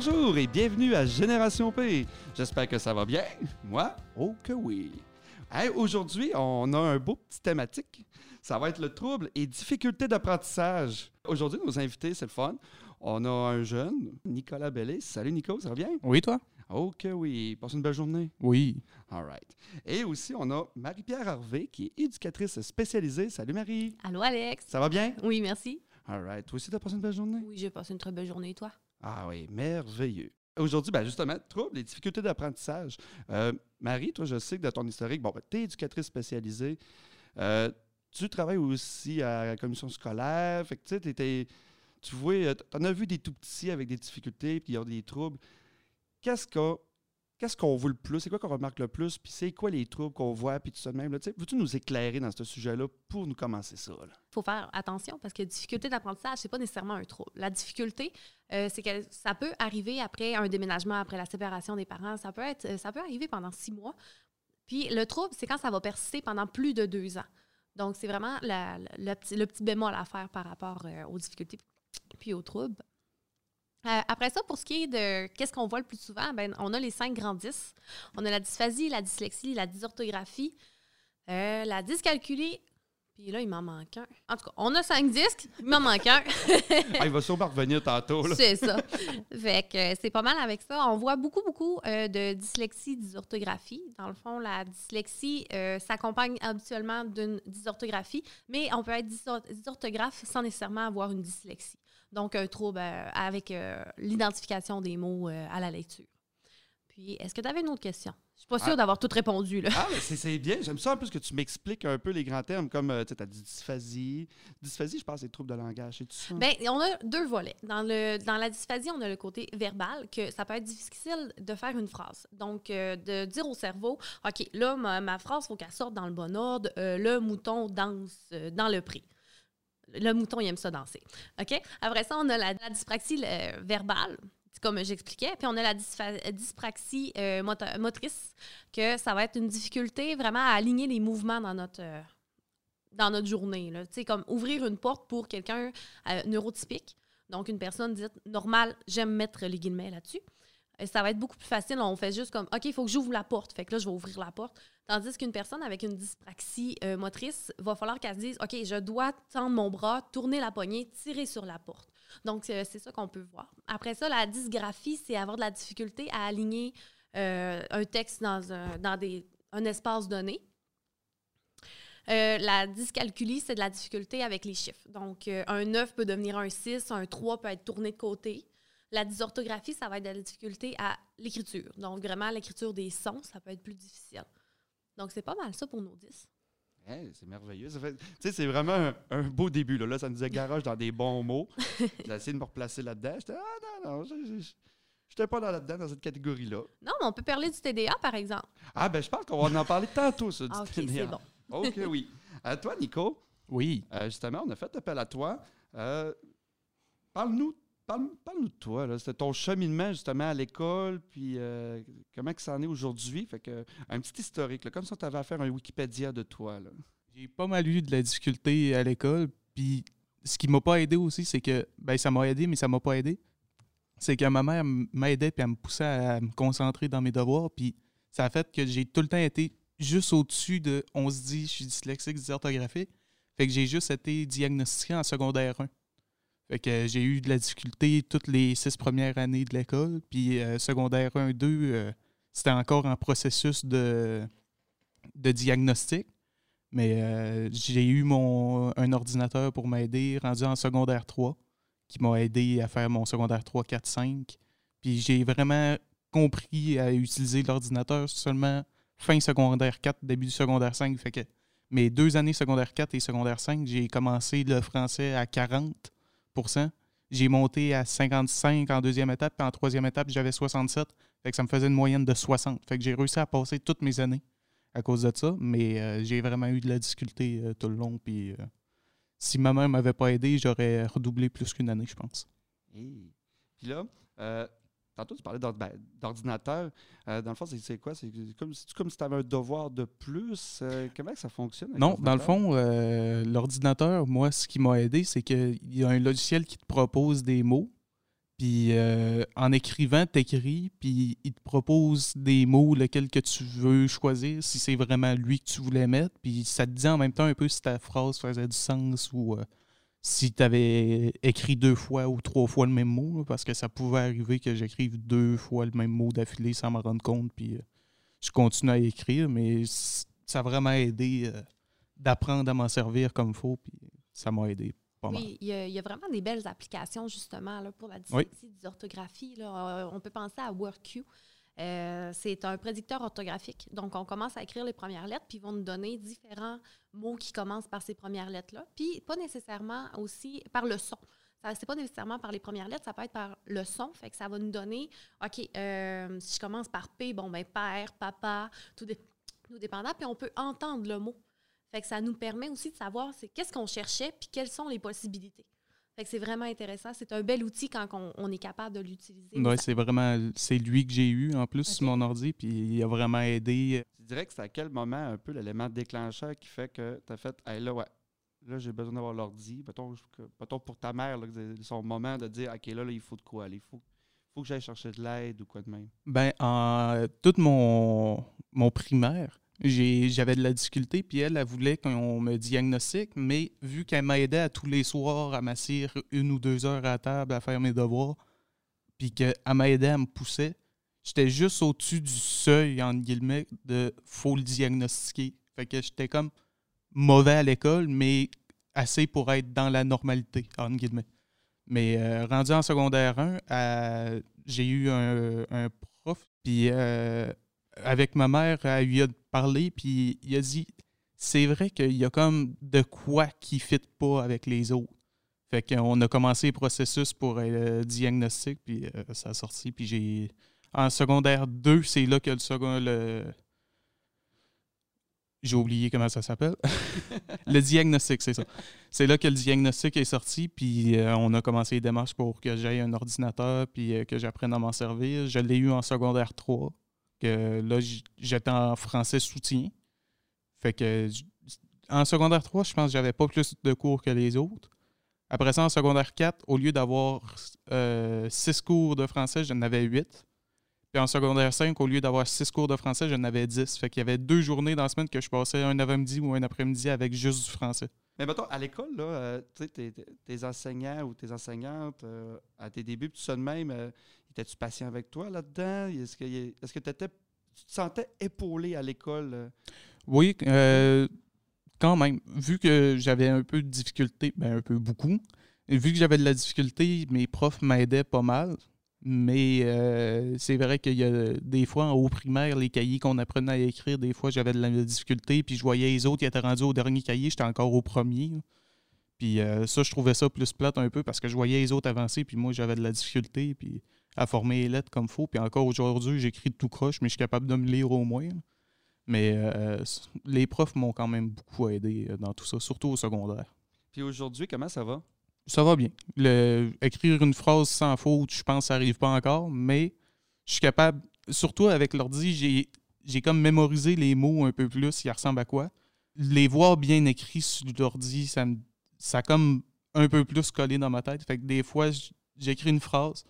Bonjour et bienvenue à Génération P. J'espère que ça va bien. Moi, oh que oui. Hey, Aujourd'hui, on a un beau petit thématique. Ça va être le trouble et difficulté d'apprentissage. Aujourd'hui, nos invités, c'est le fun. On a un jeune, Nicolas Bellet. Salut Nico, ça va bien? Oui, toi? Oh que oui. Passe une belle journée. Oui. All right. Et aussi, on a Marie-Pierre Harvey, qui est éducatrice spécialisée. Salut Marie. Allô, Alex? Ça va bien? Oui, merci. All right. Toi aussi, t'as passé une belle journée? Oui, j'ai passé une très belle journée, toi? Ah oui, merveilleux. Aujourd'hui, ben justement, troubles et difficultés d'apprentissage. Euh, Marie, toi, je sais que de ton historique, bon, ben, tu es éducatrice spécialisée. Euh, tu travailles aussi à la commission scolaire. Fait que t'étais- tu vois, tu en as vu des tout petits avec des difficultés puis ils ont des troubles. Qu'est-ce qu'on qu'est-ce qu'on voit le plus? C'est quoi qu'on remarque le plus? Puis c'est quoi les troubles qu'on voit? Puis tout ça de même. Veux-tu nous éclairer dans ce sujet-là pour nous commencer ça? Il faut faire attention parce que difficulté d'apprentissage, c'est pas nécessairement un trouble. La difficulté, euh, c'est que ça peut arriver après un déménagement, après la séparation des parents. Ça peut, être, ça peut arriver pendant six mois. Puis le trouble, c'est quand ça va persister pendant plus de deux ans. Donc, c'est vraiment le petit bémol à faire par rapport euh, aux difficultés puis aux troubles. Euh, après ça, pour ce qui est de qu'est-ce qu'on voit le plus souvent, ben, on a les cinq grands 10. On a la dysphasie, la dyslexie, la dysorthographie, euh, la dyscalculie, puis là, il m'en manque un. En tout cas, on a cinq disques, il m'en manque un. Ah, il va sûrement revenir tantôt. c'est ça. Fait que euh, c'est pas mal avec ça. On voit beaucoup, beaucoup de dyslexie, dysorthographie. Dans le fond, la dyslexie s'accompagne habituellement d'une dysorthographie, mais on peut être dysor- dysorthographe sans nécessairement avoir une dyslexie. Donc, un trouble euh, avec euh, l'identification des mots euh, à la lecture. Puis, est-ce que tu avais une autre question? Je suis pas sûre Ah. d'avoir tout répondu, là. Ah, mais c'est bien. J'aime ça en plus que tu m'expliques un peu les grands termes comme tu as dit dysphasie. Dysphasie, je pense, c'est troubles de langage. C'est tout ça? Bien, on a deux volets. Dans, le, dans la dysphasie, on a le côté verbal, que ça peut être difficile de faire une phrase. Donc, euh, de dire au cerveau, OK, là, ma, ma phrase, il faut qu'elle sorte dans le bon ordre. Euh, le mouton danse dans le pré. Le mouton, il aime ça danser. OK? Après ça, on a la, dyspraxie verbale, comme j'expliquais. Puis on a la dyspraxie euh, motrice, que ça va être une difficulté vraiment à aligner les mouvements dans notre, euh, dans notre journée. Tu sais, comme ouvrir une porte pour quelqu'un euh, neurotypique. Donc, une personne dite normale, j'aime mettre les guillemets là-dessus. Ça va être beaucoup plus facile. On fait juste comme, OK, il faut que j'ouvre la porte. Fait que là, je vais ouvrir la porte. Tandis qu'une personne avec une dyspraxie euh, motrice, va falloir qu'elle se dise, OK, je dois tendre mon bras, tourner la poignée, tirer sur la porte. Donc, c'est ça qu'on peut voir. Après ça, la dysgraphie, c'est avoir de la difficulté à aligner euh, un texte dans, un, espace donné. Euh, la dyscalculie, c'est de la difficulté avec les chiffres. Donc, un 9 peut devenir un 6, un 3 peut être tourné de côté. La dysorthographie, ça va être de la difficulté à l'écriture. Donc, vraiment, l'écriture des sons, ça peut être plus difficile. Donc, c'est pas mal ça pour nos 10. Hey, c'est merveilleux. C'est vraiment un, un beau début. Là. Là, ça nous disait garage dans des bons mots. J'ai essayé de me replacer là-dedans. J'étais, ah non, non, je n'étais pas dans là-dedans, dans cette catégorie-là. Non, mais on peut parler du TDA, par exemple. Ah, ben je pense qu'on va en parler tantôt, ça, du Ah, OK, TDA. c'est bon. OK, oui. À toi, Nico, Oui. euh, justement, on a fait appel à toi. Euh, parle-nous parle, parle-nous de toi. là. C'était ton cheminement, justement, à l'école, puis euh, comment que ça en est aujourd'hui? Fait que, un petit historique, comme ça, tu avais à faire un Wikipédia de toi. J'ai pas mal eu de la difficulté à l'école. Puis ce qui m'a pas aidé aussi, c'est que. Ben, ça m'a aidé, mais ça m'a pas aidé. C'est que ma mère m'aidait puis elle me poussait à me concentrer dans mes devoirs. Puis ça a fait que j'ai tout le temps été juste au-dessus de. On se dit, je suis dyslexique, dysorthographique. Fait que j'ai juste été diagnostiqué en secondaire 1. Fait que j'ai eu de la difficulté toutes les six premières années de l'école. Puis euh, secondaire 1, 2, euh, c'était encore en processus de, diagnostic. Mais euh, j'ai eu un ordinateur pour m'aider, rendu en secondaire 3, qui m'a aidé à faire mon secondaire 3, 4, 5. Puis j'ai vraiment compris à utiliser l'ordinateur seulement fin secondaire 4, début du secondaire 5. Fait que mes deux années secondaire 4 et secondaire 5, j'ai commencé le français à 40 J'ai monté à 55 en deuxième étape, puis en troisième étape, j'avais 67. Fait que ça me faisait une moyenne de 60. Fait que j'ai réussi à passer toutes mes années à cause de ça, mais euh, j'ai vraiment eu de la difficulté euh, tout le long. Puis euh, si ma mère m'avait pas aidé, j'aurais redoublé plus qu'une année, je pense. Puis là, tantôt, tu parlais ben, d'ordinateur. Euh, dans le fond, c'est- quoi? C'est comme, si tu avais un devoir de plus? Euh, comment ça fonctionne? Non, dans le fond, euh, l'ordinateur, moi, ce qui m'a aidé, c'est qu'il y a un logiciel qui te propose des mots. Puis en écrivant, t'écris, puis il te propose des mots, lequel que tu veux choisir, si c'est vraiment lui que tu voulais mettre. Puis ça te dit en même temps un peu si ta phrase faisait du sens ou si tu avais écrit deux fois ou trois fois le même mot, là, parce que ça pouvait arriver que j'écrive deux fois le même mot d'affilée sans m'en rendre compte. Puis euh, je continue à écrire, mais ça a vraiment aidé euh, d'apprendre à m'en servir comme il faut. Puis ça m'a aidé pas mal. Oui, il y, a, il y a vraiment des belles applications justement là, pour la Oui. dyslexie, d'orthographie. là. Euh, on peut penser à WordQ. Euh, c'est un prédicteur orthographique. Donc, on commence à écrire les premières lettres, puis ils vont nous donner différents mots qui commencent par ces premières lettres-là. Puis, pas nécessairement aussi par le son. Ça C'est pas nécessairement par les premières lettres, ça peut être par le son. Fait que ça va nous donner, OK, euh, si je commence par P, bon, ben père, papa, tout, dé- tout dépendant. Puis, on peut entendre le mot. Fait que ça nous permet aussi de savoir qu'est-ce qu'on cherchait puis quelles sont les possibilités. Fait que c'est vraiment intéressant. C'est un bel outil quand on, on est capable de l'utiliser. Ouais, c'est vraiment c'est lui que j'ai eu en plus sur mon ordi, puis il a vraiment aidé. Tu dirais que c'est à quel moment un peu l'élément déclencheur qui fait que tu as fait Hey, là, ouais, là, j'ai besoin d'avoir l'ordi. Mettons, mettons pour ta mère, là, son moment de dire OK, là, là, il faut de quoi aller. Il faut, faut que j'aille chercher de l'aide ou quoi de même. Ben, en tout mon, mon primaire, j'avais de la difficulté, puis elle, elle voulait qu'on me diagnostique, mais vu qu'elle m'aidait à tous les soirs à m'asseoir une ou deux heures à table à faire mes devoirs, puis qu'elle m'aidait, elle me poussait, j'étais juste au-dessus du seuil, entre guillemets, de faut le diagnostiquer. Fait que j'étais comme mauvais à l'école, mais assez pour être dans la normalité, entre guillemets. Mais euh, rendu en secondaire 1, euh, j'ai eu un, un prof, puis euh, avec ma mère, elle lui a parlé, puis il a dit c'est vrai qu'il y a comme de quoi qui ne fit pas avec les autres. Fait qu'on a commencé le processus pour le diagnostic, puis euh, ça a sorti, puis j'ai. En secondaire 2, c'est là que le second. Le... J'ai oublié comment ça s'appelle. le diagnostic, c'est ça. C'est là que le diagnostic est sorti, puis euh, on a commencé les démarches pour que j'aille un ordinateur, puis euh, que j'apprenne à m'en servir. Je l'ai eu en secondaire 3, que là, j'étais en français soutien. Fait que en secondaire 3, je pense que j'avais pas plus de cours que les autres. Après ça, en secondaire 4, au lieu d'avoir 6 cours de français, j'en avais 8. Puis en secondaire 5, au lieu d'avoir 6 cours de français, j'en avais 10. Fait qu'il y avait deux journées dans la semaine que je passais un avant-midi ou un après-midi avec juste du français. Mais mettons, à l'école, là, euh, tu sais, tes, tes enseignants ou tes enseignantes, euh, à tes débuts, tout ça de même, euh, étais-tu patient avec toi là-dedans? Est-ce que est-ce que t'étais- tu te sentais épaulé à l'école? euh? Oui, euh, quand même. Vu que j'avais un peu de difficulté, ben un peu beaucoup, vu que j'avais de la difficulté, mes profs m'aidaient pas mal. Mais euh, c'est vrai qu'il y a des fois en haut primaire, les cahiers qu'on apprenait à écrire, des fois j'avais de la difficulté, puis je voyais les autres qui étaient rendus au dernier cahier, j'étais encore au premier. Puis ça, je trouvais ça plus plate un peu parce que je voyais les autres avancer, puis moi j'avais de la difficulté, puis à former les lettres comme faut. Puis encore aujourd'hui, j'écris tout croche, mais je suis capable de me lire au moins. Mais euh, les profs m'ont quand même beaucoup aidé euh, dans tout ça, surtout au secondaire. Puis aujourd'hui, comment ça va? Ça va bien. Le- écrire une phrase sans faute, je pense que ça n'arrive pas encore, mais je suis capable, surtout avec l'ordi, j'ai, comme mémorisé les mots un peu plus, ils ressemblent à quoi. Les voir bien écrits sur l'ordi, ça me ça a comme un peu plus collé dans ma tête. Fait que des fois, j'écris une phrase,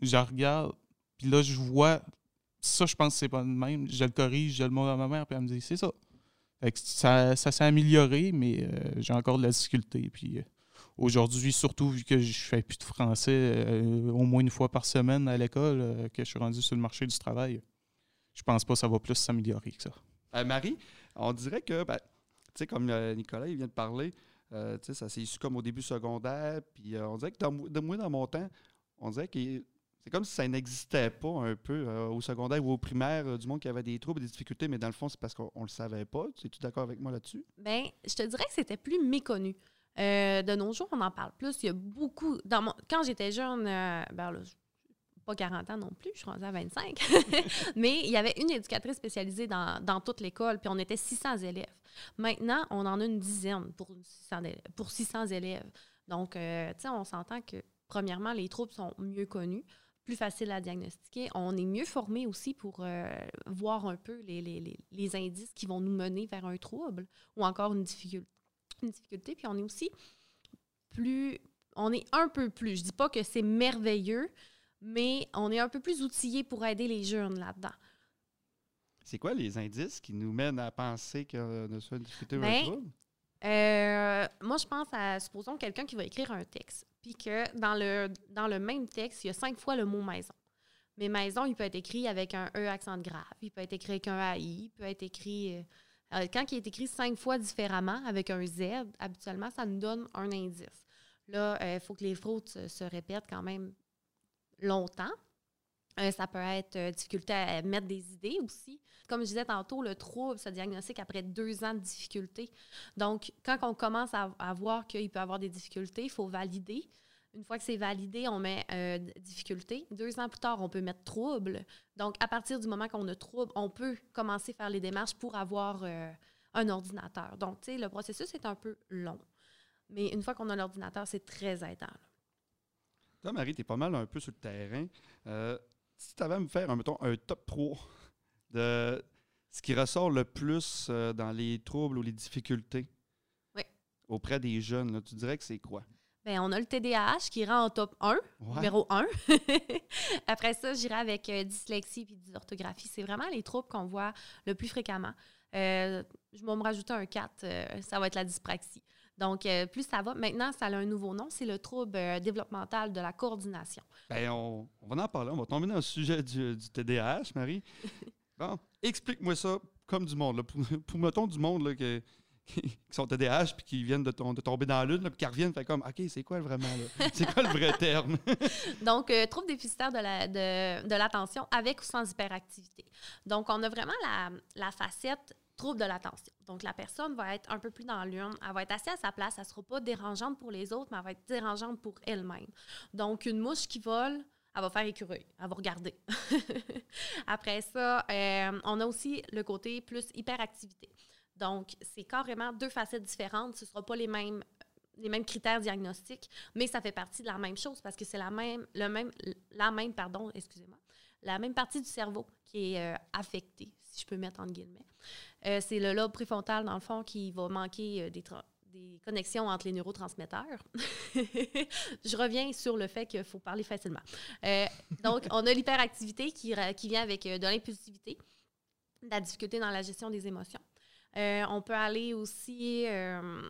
je regarde, puis là, je vois, ça, je pense que c'est pas le même. Je le corrige, je le montre à ma mère, puis elle me dit, c'est ça. Ça, ça s'est amélioré, mais euh, j'ai encore de la difficulté. Puis euh, aujourd'hui, surtout vu que je fais plus de français euh, au moins une fois par semaine à l'école, que je suis rendu sur le marché du travail, je pense pas que ça va plus s'améliorer que ça. Marie, on dirait que, ben, tu sais, comme Nicolas il vient de parler, ça s'est issu comme au début secondaire, puis on dirait que dans, de moi, dans mon temps, on dirait que c'est comme si ça n'existait pas un peu euh, au secondaire ou au primaire, euh, du monde qui avait des troubles, des difficultés, mais dans le fond, c'est parce qu'on ne le savait pas. Es-tu d'accord avec moi là-dessus? Ben, je te dirais que c'était plus méconnu. Euh, de nos jours, on en parle plus. Il y a beaucoup. Quand j'étais jeune, euh, ben là, pas 40 ans non plus, je suis rendue à 25. Mais il y avait une éducatrice spécialisée dans, toute l'école, puis on était 600 élèves. Maintenant, on en a une dizaine pour, une 600, élèves- pour 600 élèves. Donc, tu sais, on s'entend que, premièrement, les troubles sont mieux connus, plus faciles à diagnostiquer. On est mieux formé aussi pour euh, voir un peu les, les- les- indices qui vont nous mener vers un trouble ou encore une difficulté. Une difficulté. Puis on est aussi plus on est un peu plus. Je dis pas que c'est merveilleux, mais on est un peu plus outillé pour aider les jeunes là-dedans. C'est quoi les indices qui nous mènent à penser qu'on a soit une difficulté ou un Ben, trouble? Euh, moi, je pense à, supposons, quelqu'un qui va écrire un texte, puis que dans le, dans le même texte, il y a cinq fois le mot maison. Mais maison, il peut être écrit avec un E accent grave, il peut être écrit avec un AI, il peut être écrit. euh, euh, quand il est écrit cinq fois différemment avec un Z, habituellement, ça nous donne un indice. Là, il faut que les fautes se, se répètent quand même longtemps. Euh, ça peut être euh, difficulté à mettre des idées aussi. Comme je disais tantôt, le trouble se diagnostique après deux ans de difficulté. Donc, quand on commence à, voir qu'il peut avoir des difficultés, il faut valider. Une fois que c'est validé, on met euh, difficulté. Deux ans plus tard, on peut mettre trouble. Donc, à partir du moment qu'on a trouble, on peut commencer à faire les démarches pour avoir un ordinateur. Donc, tu sais, le processus est un peu long. Mais une fois qu'on a l'ordinateur, c'est très aidant. là. Toi, Marie, tu es pas mal un peu sur le terrain. Si tu avais à me faire, un, mettons, un top 3 de ce qui ressort le plus euh, dans les troubles ou les difficultés Oui. auprès des jeunes, là, tu dirais que c'est quoi? Bien, on a le TDAH qui rend en top 1. Ouais. numéro 1. Après ça, j'irai avec euh, dyslexie puis dysorthographie. C'est vraiment les troubles qu'on voit le plus fréquemment. Euh, je vais me rajouter un 4, euh, ça va être la dyspraxie. Donc, euh, plus ça va. Maintenant, ça a un nouveau nom, c'est le trouble euh, développemental de la coordination. Ben, on, on va en parler. On va tomber dans le sujet du, du TDAH, Marie. Bon, explique-moi ça comme du monde. Là, pour, pour, mettons, du monde là, que- qui, sont TDAH puis qui viennent de, tom- de tomber dans la lune, puis qui reviennent, fait comme, OK, c'est quoi vraiment, là? C'est quoi le vrai terme? Donc, euh, trouble déficitaire de la- de, de l'attention avec ou sans hyperactivité. Donc, on a vraiment la, la facette trouble de l'attention. Donc, la personne va être un peu plus dans l'urne, elle va être assise à sa place, elle ne sera pas dérangeante pour les autres, mais elle va être dérangeante pour elle-même. Donc, une mouche qui vole, elle va faire écureuil, elle va regarder. Après ça, euh, on a aussi le côté plus hyperactivité. Donc, c'est carrément deux facettes différentes. Ce ne sera pas les mêmes, les mêmes critères diagnostiques, mais ça fait partie de la même chose parce que c'est la même, le même, la même, pardon, excusez-moi, la même partie du cerveau qui est euh, affectée, si je peux mettre entre guillemets. Euh, c'est le lobe préfrontal, dans le fond, qui va manquer euh, des, des connexions entre les neurotransmetteurs. je reviens sur le fait qu'il faut parler facilement. Euh, donc, on a l'hyperactivité qui, vient avec de l'impulsivité, de la difficulté dans la gestion des émotions. Euh, on peut aller aussi, euh,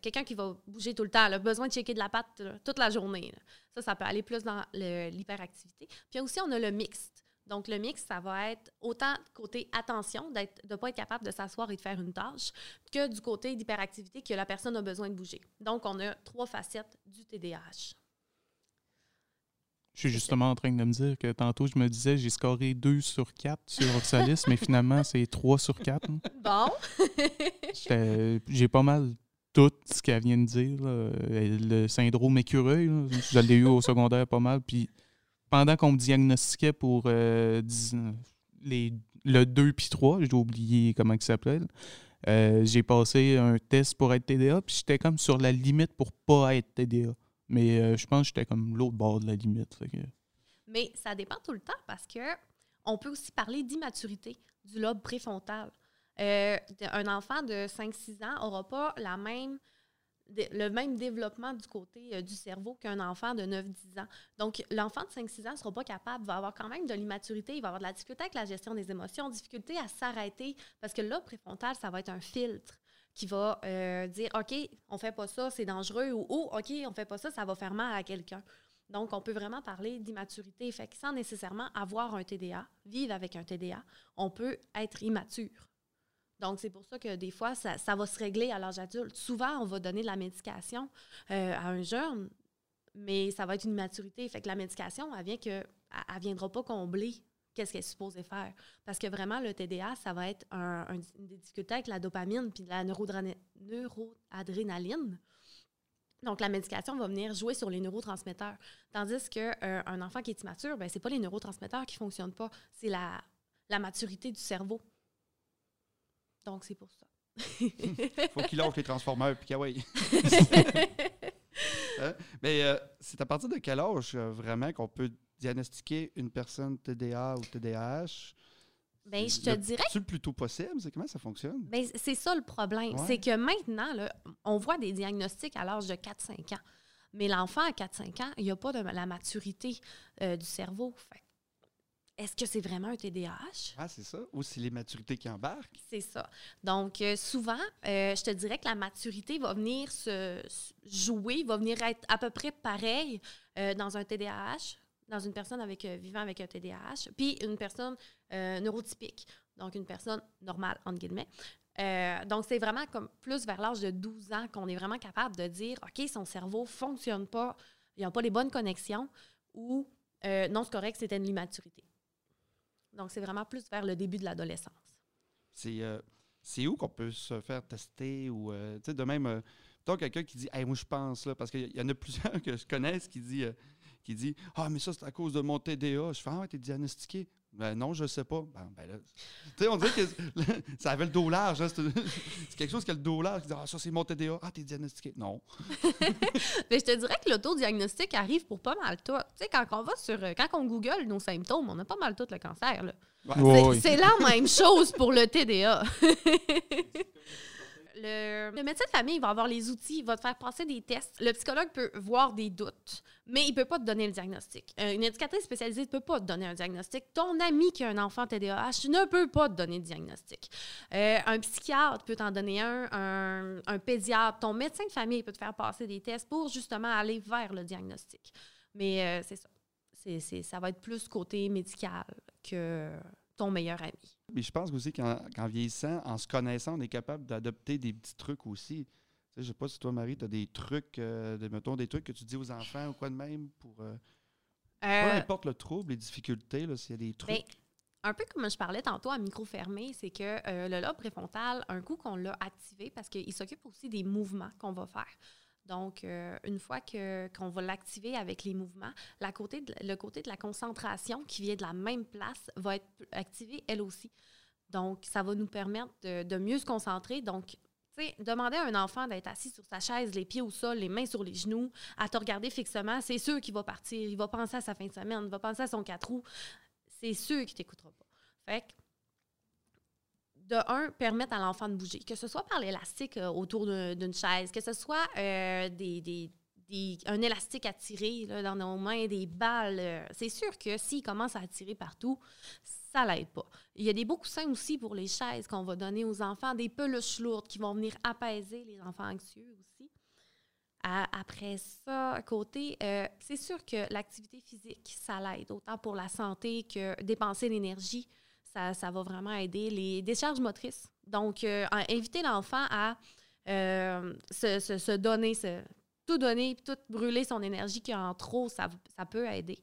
quelqu'un qui va bouger tout le temps, là, besoin de checker de la patte là, toute la journée. là. Ça, ça peut aller plus dans l'hyperactivité. Puis aussi, on a le mixte. Donc, le mix, ça va être autant côté attention, d'être- de ne pas être capable de s'asseoir et de faire une tâche, que du côté d'hyperactivité, que la personne a besoin de bouger. Donc, on a trois facettes du TDAH. Je suis justement en train de me dire que tantôt, je me disais, j'ai scoré 2 sur 4 sur Oxalis, mais finalement, c'est 3 sur 4. hein. Bon. J'ai pas mal tout ce qu'elle vient de dire. là. Euh, Le syndrome écureuil, là, je l'ai eu au secondaire pas mal. Puis pendant qu'on me diagnostiquait pour euh, les, le 2 puis 3, j'ai oublié comment il s'appelait, là, euh, j'ai passé un test pour être TDA, puis j'étais comme sur la limite pour pas être TDA. Mais euh, je pense que j'étais comme l'autre bord de la limite. Mais ça dépend tout le temps parce que on peut aussi parler d'immaturité du lobe préfrontal. Euh, un enfant de 5-6 ans n'aura pas la même, le même développement du côté euh, du cerveau qu'un enfant de 9-10 ans. Donc, l'enfant de 5-6 ans ne sera pas capable, va avoir quand même de l'immaturité, il va avoir de la difficulté avec la gestion des émotions, difficulté à s'arrêter, parce que lobe préfrontal, ça va être un filtre qui va euh, dire OK, on fait pas ça, c'est dangereux, ou Oh, OK, on fait pas ça, ça va faire mal à quelqu'un. Donc, on peut vraiment parler d'immaturité. Fait sans nécessairement avoir un TDA, vivre avec un TDA, on peut être immature. Donc, c'est pour ça que des fois, ça, va se régler à l'âge adulte. Souvent, on va donner de la médication euh, à un jeune, mais ça va être une immaturité. Fait que la médication, elle vient que, elle ne viendra pas combler qu'est-ce qu'elle est supposée faire. Parce que vraiment, le TDA, ça va être un- un- avec la dopamine puis la neuroadrénaline. Donc, la médication va venir jouer sur les neurotransmetteurs. Tandis qu'un enfant qui est immature, ben, ce n'est pas les neurotransmetteurs qui ne fonctionnent pas, c'est la, la maturité du cerveau. Donc, c'est pour ça. faut qu'il lâche les transformeurs, puis kawaii. Hein? Mais euh, c'est à partir de quel âge euh, vraiment qu'on peut diagnostiquer une personne TDA ou TDAH? Ben, je te le- dirais C'est le plus tôt possible? C'est comment ça fonctionne? Ben, c'est ça le problème. Ouais. C'est que maintenant, là, on voit des diagnostics à l'âge de 4-5 ans. Mais l'enfant à 4-5 ans, il n'y a pas de la maturité euh, du cerveau. Fait Est-ce que c'est vraiment un TDAH? Ah, c'est ça? Ou c'est les maturités qui embarquent? C'est ça. Donc, euh, souvent, euh, je te dirais que la maturité va venir se, se jouer, va venir être à peu près pareil euh, dans un TDAH, dans une personne avec, vivant avec un TDAH, puis une personne neurotypique, donc une personne normale, entre guillemets. Donc, c'est vraiment comme plus vers l'âge de 12 ans qu'on est vraiment capable de dire, OK, son cerveau ne fonctionne pas, il n'y a pas les bonnes connexions, ou non, c'est correct, c'était une immaturité. Donc, c'est vraiment plus vers le début de l'adolescence. C'est euh, c'est où qu'on peut se faire tester ou euh, tu sais de même euh, mettons quelqu'un qui dit hey moi je pense là parce qu'il y en a plusieurs que je connaisse qui dit qui dit ah mais ça c'est à cause de mon TDA je fais ah t'es diagnostiqué ben non je sais pas ben, ben là tu sais on dirait que ça avait le dos large hein, c'est quelque chose qui a le dos large qui dit ah ça c'est mon TDA ah t'es diagnostiqué non Mais je te dirais que l'autodiagnostic arrive pour pas mal tout. Tu sais, quand on va sur. euh, Quand on Google nos symptômes, on a pas mal tout le cancer. là. Ouais. Ouais, C'est- ouais. C'est la même chose pour le TDA. Le, médecin de famille va avoir les outils, il va te faire passer des tests. Le psychologue peut voir des doutes, mais il ne peut pas te donner le diagnostic. Euh, une éducatrice spécialisée ne peut pas te donner un diagnostic. Ton ami qui a un enfant TDAH ne peut pas te donner de diagnostic. Euh, un psychiatre peut t'en donner un, un, un pédiatre. Ton médecin de famille peut te faire passer des tests pour justement aller vers le diagnostic. Mais euh, c'est ça. C'est- ça va être plus côté médical que ton meilleur ami. mais je pense aussi qu'en vieillissant en se connaissant on est capable d'adopter des petits trucs aussi je sais pas si toi Marie tu as des trucs euh, de, mettons des trucs que tu dis aux enfants ou quoi de même pour euh, Peu Euh, importe le trouble, les difficultés, s'il y a des trucs. Ben, un peu comme je parlais tantôt à micro fermé, c'est que le lobe préfrontal, un coup qu'on l'a activé, parce qu'il s'occupe aussi des mouvements qu'on va faire. Donc, euh, une fois qu'on va l'activer avec les mouvements, le côté de la concentration qui vient de la même place va être activé elle aussi. Donc, ça va nous permettre de, mieux se concentrer. Donc, tu sais, demander à un enfant d'être assis sur sa chaise, les pieds au sol, les mains sur les genoux, à te regarder fixement, c'est sûr qu'il va partir. Il va penser à sa fin de semaine, il va penser à son quatre roues. C'est sûr qu'il t'écoutera pas. Fait que, de un, permettre à l'enfant de bouger, que ce soit par l'élastique euh, autour d'un- d'une chaise, que ce soit euh, des, des- un élastique à tirer dans nos mains, des balles. euh, c'est sûr que s'il commence à tirer partout, ça l'aide pas. Il y a des beaux coussins aussi pour les chaises qu'on va donner aux enfants, des peluches lourdes qui vont venir apaiser les enfants anxieux aussi. Après ça, à côté, c'est sûr que l'activité physique, ça l'aide, autant pour la santé que dépenser l'énergie. Ça, va vraiment aider les décharges motrices. Donc, euh, inviter l'enfant à euh, se, donner, se- tout donner, tout brûler son énergie qui en trop, ça, peut aider.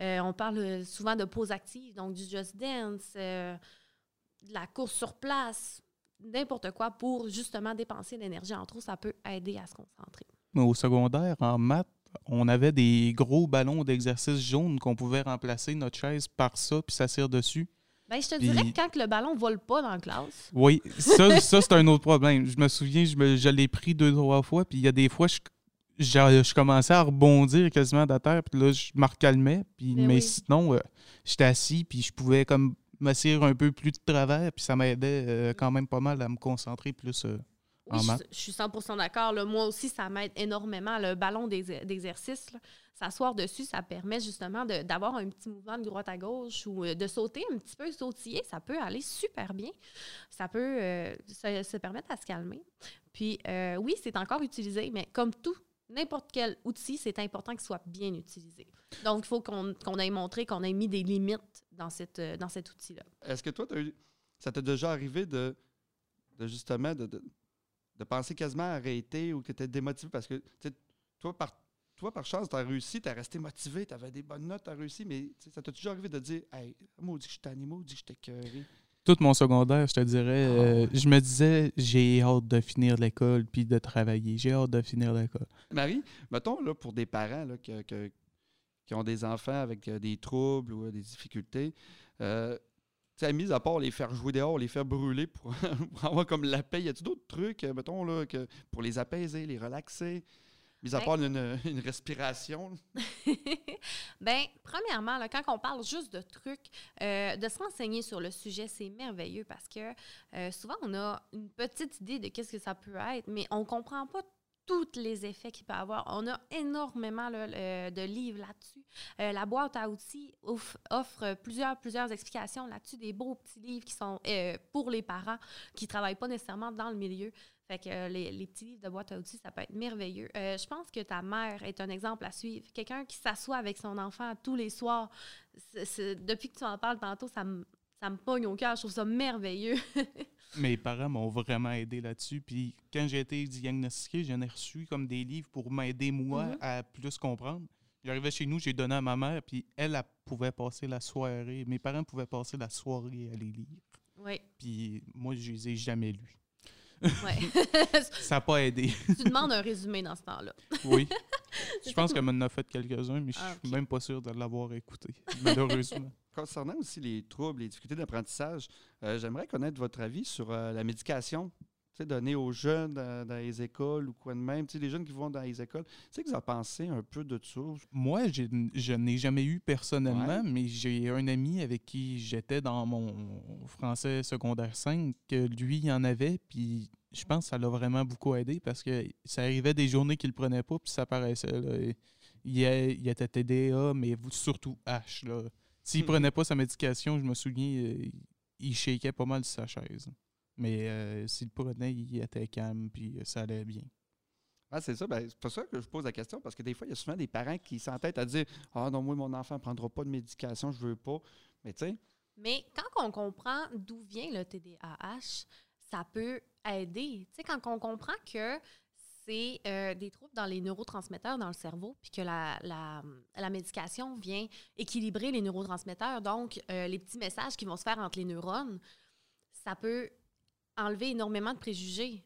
Euh, on parle souvent de pause active, donc du just dance, de la course sur place, n'importe quoi pour justement dépenser l'énergie en trop, ça peut aider à se concentrer. Au secondaire, en maths, on avait des gros ballons d'exercice jaunes qu'on pouvait remplacer notre chaise par ça puis s'asseoir dessus. Ben, je te Puis- dirais que quand le ballon vole pas dans la classe, Oui, ça, ça c'est un autre problème. Je me souviens, je, me- je l'ai pris deux, trois fois, puis il y a des fois, je, je, je commençais à rebondir quasiment de terre, puis là, je me recalmais. Puis, Ben mais oui. sinon, euh, j'étais assis, puis je pouvais comme m'asseoir un peu plus de travers, puis ça m'aidait euh, quand même pas mal à me concentrer plus. euh. Oui, En je, maths. je suis 100% d'accord. Moi aussi, ça m'aide énormément. Le ballon d'ex- d'exercice, là, s'asseoir dessus, ça permet justement d'avoir un petit mouvement de droite à gauche ou euh, de sauter un petit peu, sautiller. Ça peut aller super bien. Ça peut euh, se, se permettre à se calmer. Puis, euh, oui, c'est encore utilisé, mais comme tout, n'importe quel outil, c'est important qu'il soit bien utilisé. Donc, il faut qu'on qu'on ait montré qu'on ait mis des limites dans, euh, cet outil-là. Est-ce que toi, t'as eu- ça t'est déjà arrivé de, justement de, penser quasiment à arrêter ou que tu es démotivé parce que toi, par, toi, par chance, tu as réussi, tu as resté motivé, tu avais des bonnes notes, tu as réussi, mais ça t'a toujours arrivé de dire Hey, maudit que je suis animé, maudit que je t'écœuré. Tout mon secondaire, je te dirais, euh, je me disais, j'ai hâte de finir l'école puis de travailler. J'ai hâte de finir l'école. Marie, mettons là, pour des parents là, que- que- qui ont des enfants avec euh, des troubles ou euh, des difficultés, euh, tu sais, mis à part les faire jouer dehors, les faire brûler pour, pour avoir comme la paix, y a-tu d'autres trucs, mettons, là, que, pour les apaiser, les relaxer? Mis à Ben- part une, une respiration. ben, premièrement, là, quand on parle juste de trucs, euh, de se renseigner sur le sujet, c'est merveilleux parce que euh, souvent, on a une petite idée de qu'est-ce que ça peut être, mais on comprend pas tous les effets qu'il peut avoir. On a énormément là, de livres là-dessus. Euh, la boîte à outils off- offre plusieurs, plusieurs explications là-dessus, des beaux petits livres qui sont euh, pour les parents qui travaillent pas nécessairement dans le milieu. Fait que euh, les, les petits livres de boîte à outils, ça peut être merveilleux. Euh, je pense que ta mère est un exemple à suivre. Quelqu'un qui s'assoit avec son enfant tous les soirs. Depuis que tu en parles tantôt, ça me, ça me pogne au cœur. Je trouve ça merveilleux. Mes parents m'ont vraiment aidé là-dessus. Puis quand j'ai été diagnostiqué, j'en ai reçu comme des livres pour m'aider moi Mhm. à plus comprendre. J'arrivais chez nous, j'ai donné à ma mère, puis elle, elle pouvait passer la soirée. Mes parents pouvaient passer la soirée à les lire. oui, Puis moi, je les ai jamais lus. Ouais. Ça n'a pas aidé. tu demandes un résumé dans ce temps-là. oui. Je pense qu'elle m'en a fait quelques-uns, mais je Ah, suis même pas sûr de l'avoir écouté, malheureusement. Concernant aussi les troubles, les difficultés d'apprentissage, euh, j'aimerais connaître votre avis sur euh, la médication donnée aux jeunes dans, dans les écoles ou quoi de même. Les jeunes qui vont dans les écoles. Tu sais que vous en pensez un peu de ça? Moi, je n'ai jamais eu personnellement, Ouais. mais j'ai un ami avec qui j'étais dans mon français secondaire 5, que lui, il en avait, puis je pense que ça l'a vraiment beaucoup aidé parce que ça arrivait des journées qu'il le prenait pas, puis ça paraissait. Là, il, il était TDA, mais surtout H. S'il prenait pas sa médication, je me souviens, il shakeait pas mal sur sa chaise. Mais euh, s'il le prenait, il était calme, puis ça allait bien. Ah, c'est ça. Ben, c'est pour ça que je pose la question, parce que des fois, il y a souvent des parents qui s'entêtent à dire Ah non, moi, mon enfant ne prendra pas de médication, je veux pas. Mais tu sais, Mais quand on comprend d'où vient le TDAH, ça peut aider. Tu sais, quand on comprend que c'est euh, des troubles dans les neurotransmetteurs dans le cerveau, puis que la, la, la médication vient équilibrer les neurotransmetteurs, donc euh, les petits messages qui vont se faire entre les neurones, ça peut enlever énormément de préjugés.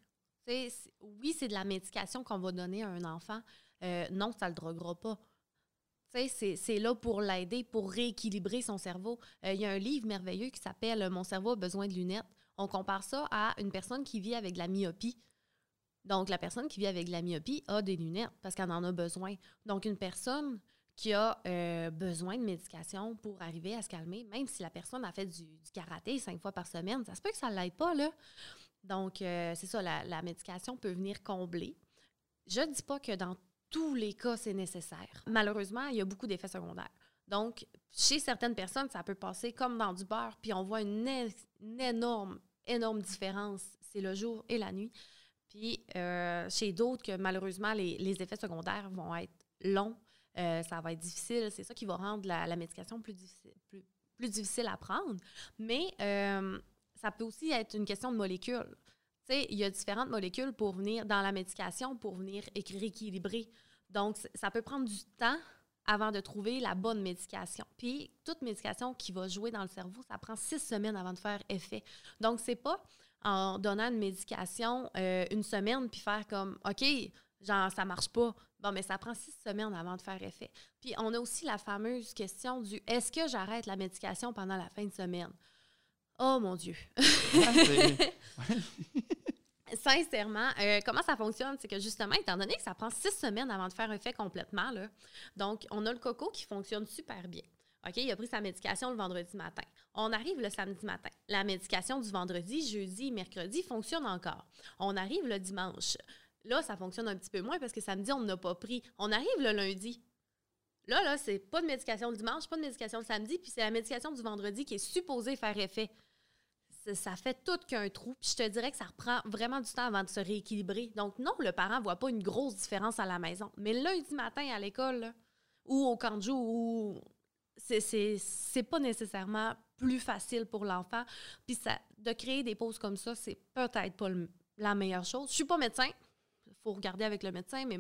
Oui, c'est de la médication qu'on va donner à un enfant. Euh, non, ça ne le droguera pas. C'est là pour l'aider, pour rééquilibrer son cerveau. Euh, Il y a un livre merveilleux qui s'appelle Mon cerveau a besoin de lunettes. On compare ça à une personne qui vit avec de la myopie. Donc, la personne qui vit avec de la myopie a des lunettes parce qu'elle en a besoin. Donc, une personne qui a euh, besoin de médication pour arriver à se calmer, même si la personne a fait du, karaté cinq fois par semaine, ça se peut que ça ne l'aide pas, là. Donc, euh, c'est ça, la, médication peut venir combler. Je ne dis pas que dans tous les cas, c'est nécessaire. Malheureusement, il y a beaucoup d'effets secondaires. Donc, chez certaines personnes, ça peut passer comme dans du beurre, puis on voit une énorme, énorme différence. C'est le jour et la nuit. Puis, euh, chez d'autres, que malheureusement, les, les effets secondaires vont être longs. Euh, ça va être difficile. C'est ça qui va rendre la, médication plus difficile, plus, difficile à prendre. Mais euh, ça peut aussi être une question de molécules. Tu sais, il y a différentes molécules pour venir dans la médication pour venir équi- rééquilibrer. Donc, ça peut prendre du temps avant de trouver la bonne médication. Puis, toute médication qui va jouer dans le cerveau, ça prend six semaines avant de faire effet. Donc, c'est pas en donnant une médication euh, une semaine puis faire comme OK, genre ça marche pas. Bon, mais ça prend six semaines avant de faire effet. Puis on a aussi la fameuse question du est-ce que j'arrête la médication pendant la fin de semaine? Oh mon Dieu! Sincèrement, euh, comment ça fonctionne? C'est que justement, étant donné que ça prend six semaines avant de faire effet complètement, là, donc on a le coco qui fonctionne super bien. OK, il a pris sa médication le vendredi matin. On arrive le samedi matin. La médication du vendredi, jeudi, mercredi fonctionne encore. On arrive le dimanche. Là, ça fonctionne un petit peu moins parce que samedi, on n'a pas pris. On arrive le lundi. Là, là, c'est pas de médication le dimanche, pas de médication le samedi, puis c'est la médication du vendredi qui est supposée faire effet. Ça- fait tout qu'un trou. Puis je te dirais que ça reprend vraiment du temps avant de se rééquilibrer. Donc, non, le parent ne voit pas une grosse différence à la maison. Mais lundi matin à l'école, ou au camp de jour, ou c'est- pas nécessairement plus facile pour l'enfant. Puis ça, de créer des pauses comme ça, c'est peut-être pas la meilleure chose. Je suis pas médecin. Faut regarder avec le médecin, mais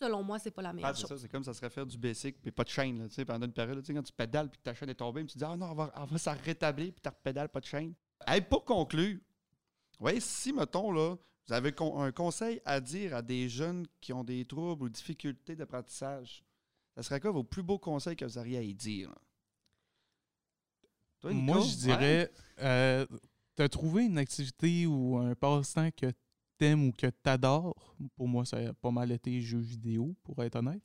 selon moi, c'est pas la meilleure Ah, chose. ça, c'est comme ça serait faire du basic puis pas de chaîne. Là, tu sais, pendant une période, tu quand tu pédales puis que ta chaîne est tombée, tu dis Ah non, on va, on va s'en rétablir puis tu repédales pas de chaîne. Hey, pour conclure, ouais, si, mettons, là, vous avez con- un conseil à dire à des jeunes qui ont des troubles ou difficultés d'apprentissage, ça serait quoi vos plus beaux conseils que vous auriez à y dire? Toi, Moi, je dirais, euh, t'as trouvé une activité ou un passe-temps que t'aimes ou que t'adores. Pour moi, ça a pas mal été jeux vidéo, pour être honnête.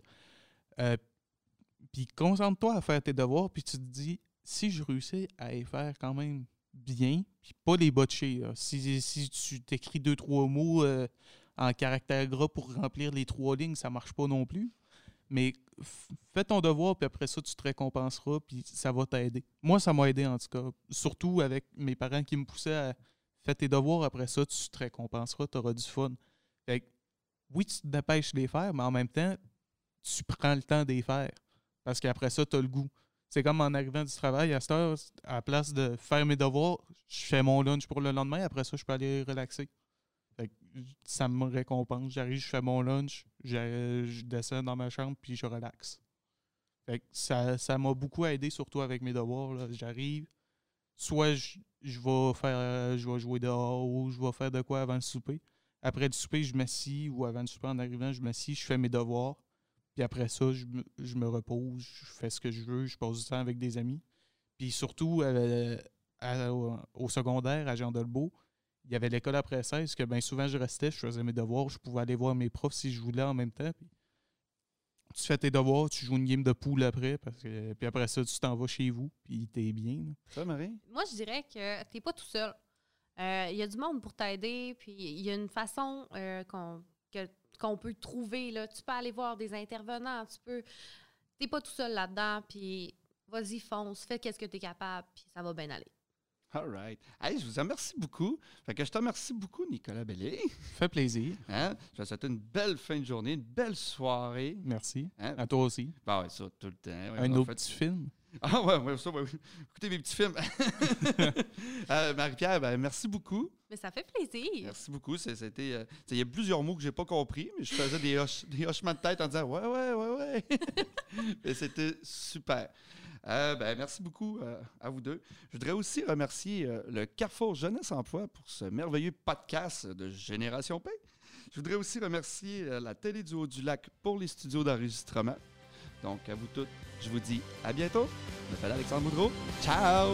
Euh, puis concentre-toi à faire tes devoirs, puis tu te dis, si je réussis à les faire quand même bien, puis pas les botcher. Si, si tu t'écris deux, trois mots euh, en caractère gras pour remplir les trois lignes, ça marche pas non plus. Mais fais ton devoir, puis après ça, tu te récompenseras, puis ça va t'aider. Moi, ça m'a aidé en tout cas. Surtout avec mes parents qui me poussaient à faire tes devoirs, après ça, tu te récompenseras, tu auras du fun. Fait que, oui, tu te dépêches de les faire, mais en même temps, tu prends le temps de les faire. Parce qu'après ça, tu as le goût. C'est comme en arrivant du travail, à cette heure, à la place de faire mes devoirs, je fais mon lunch pour le lendemain. Après ça, je peux aller relaxer. Fait que ça me récompense. J'arrive, je fais mon lunch, je, descends dans ma chambre, puis je relaxe. Fait que ça m'a beaucoup aidé, surtout avec mes devoirs. J'arrive, soit je, vais faire euh, je vais jouer dehors ou je vais faire de quoi avant le souper. Après le souper, je m'assis ou avant le souper en arrivant, je m'assis, je fais mes devoirs. Puis après ça, je me, je me repose, je fais ce que je veux, je passe du temps avec des amis. Puis surtout, euh, au, secondaire, à Jean Dolbeau, il y avait l'école après 16, que bien souvent je restais, je faisais mes devoirs, je pouvais aller voir mes profs si je voulais en même temps. Tu fais tes devoirs, tu joues une game de poule après, parce que, puis après ça, tu t'en vas chez vous, puis t'es bien. Ça, Marie? Moi, je dirais que t'es pas tout seul. Euh, Il y a du monde pour t'aider, puis il y a une façon euh, qu'on peut trouver. Là. Tu peux aller voir des intervenants, tu peux. T'es pas tout seul là-dedans, puis vas-y, fonce, fais qu'est-ce que tu es capable, puis ça va bien aller. All right. Hey, je vous remercie beaucoup. Fait que je te remercie beaucoup, Nicolas Bellé. Fait plaisir. Hein? Je te souhaite une belle fin de journée, une belle soirée. Merci. Hein? À toi aussi. Bah ouais, ça, tout le temps. Ouais, Un autre fait- petit film. Ah ouais, ouais, ça, ouais. Écoutez mes petits films. Euh, Marie-Pierre, ben, merci beaucoup. Mais ça fait plaisir. Merci beaucoup. C'était, euh, il y a plusieurs mots que j'ai pas compris, mais je faisais des, hoche- des hochements de tête en disant ouais, ouais, ouais, ouais. Mais c'était super. Euh, ben, merci beaucoup euh, à vous deux. Je voudrais aussi remercier euh, le Carrefour Jeunesse Emploi pour ce merveilleux podcast de Génération P. Je voudrais aussi remercier la Télé du Haut-du-Lac pour les studios d'enregistrement. Donc, à vous toutes, je vous dis à bientôt. Je m'appelle Alexandre Boudreau. Ciao!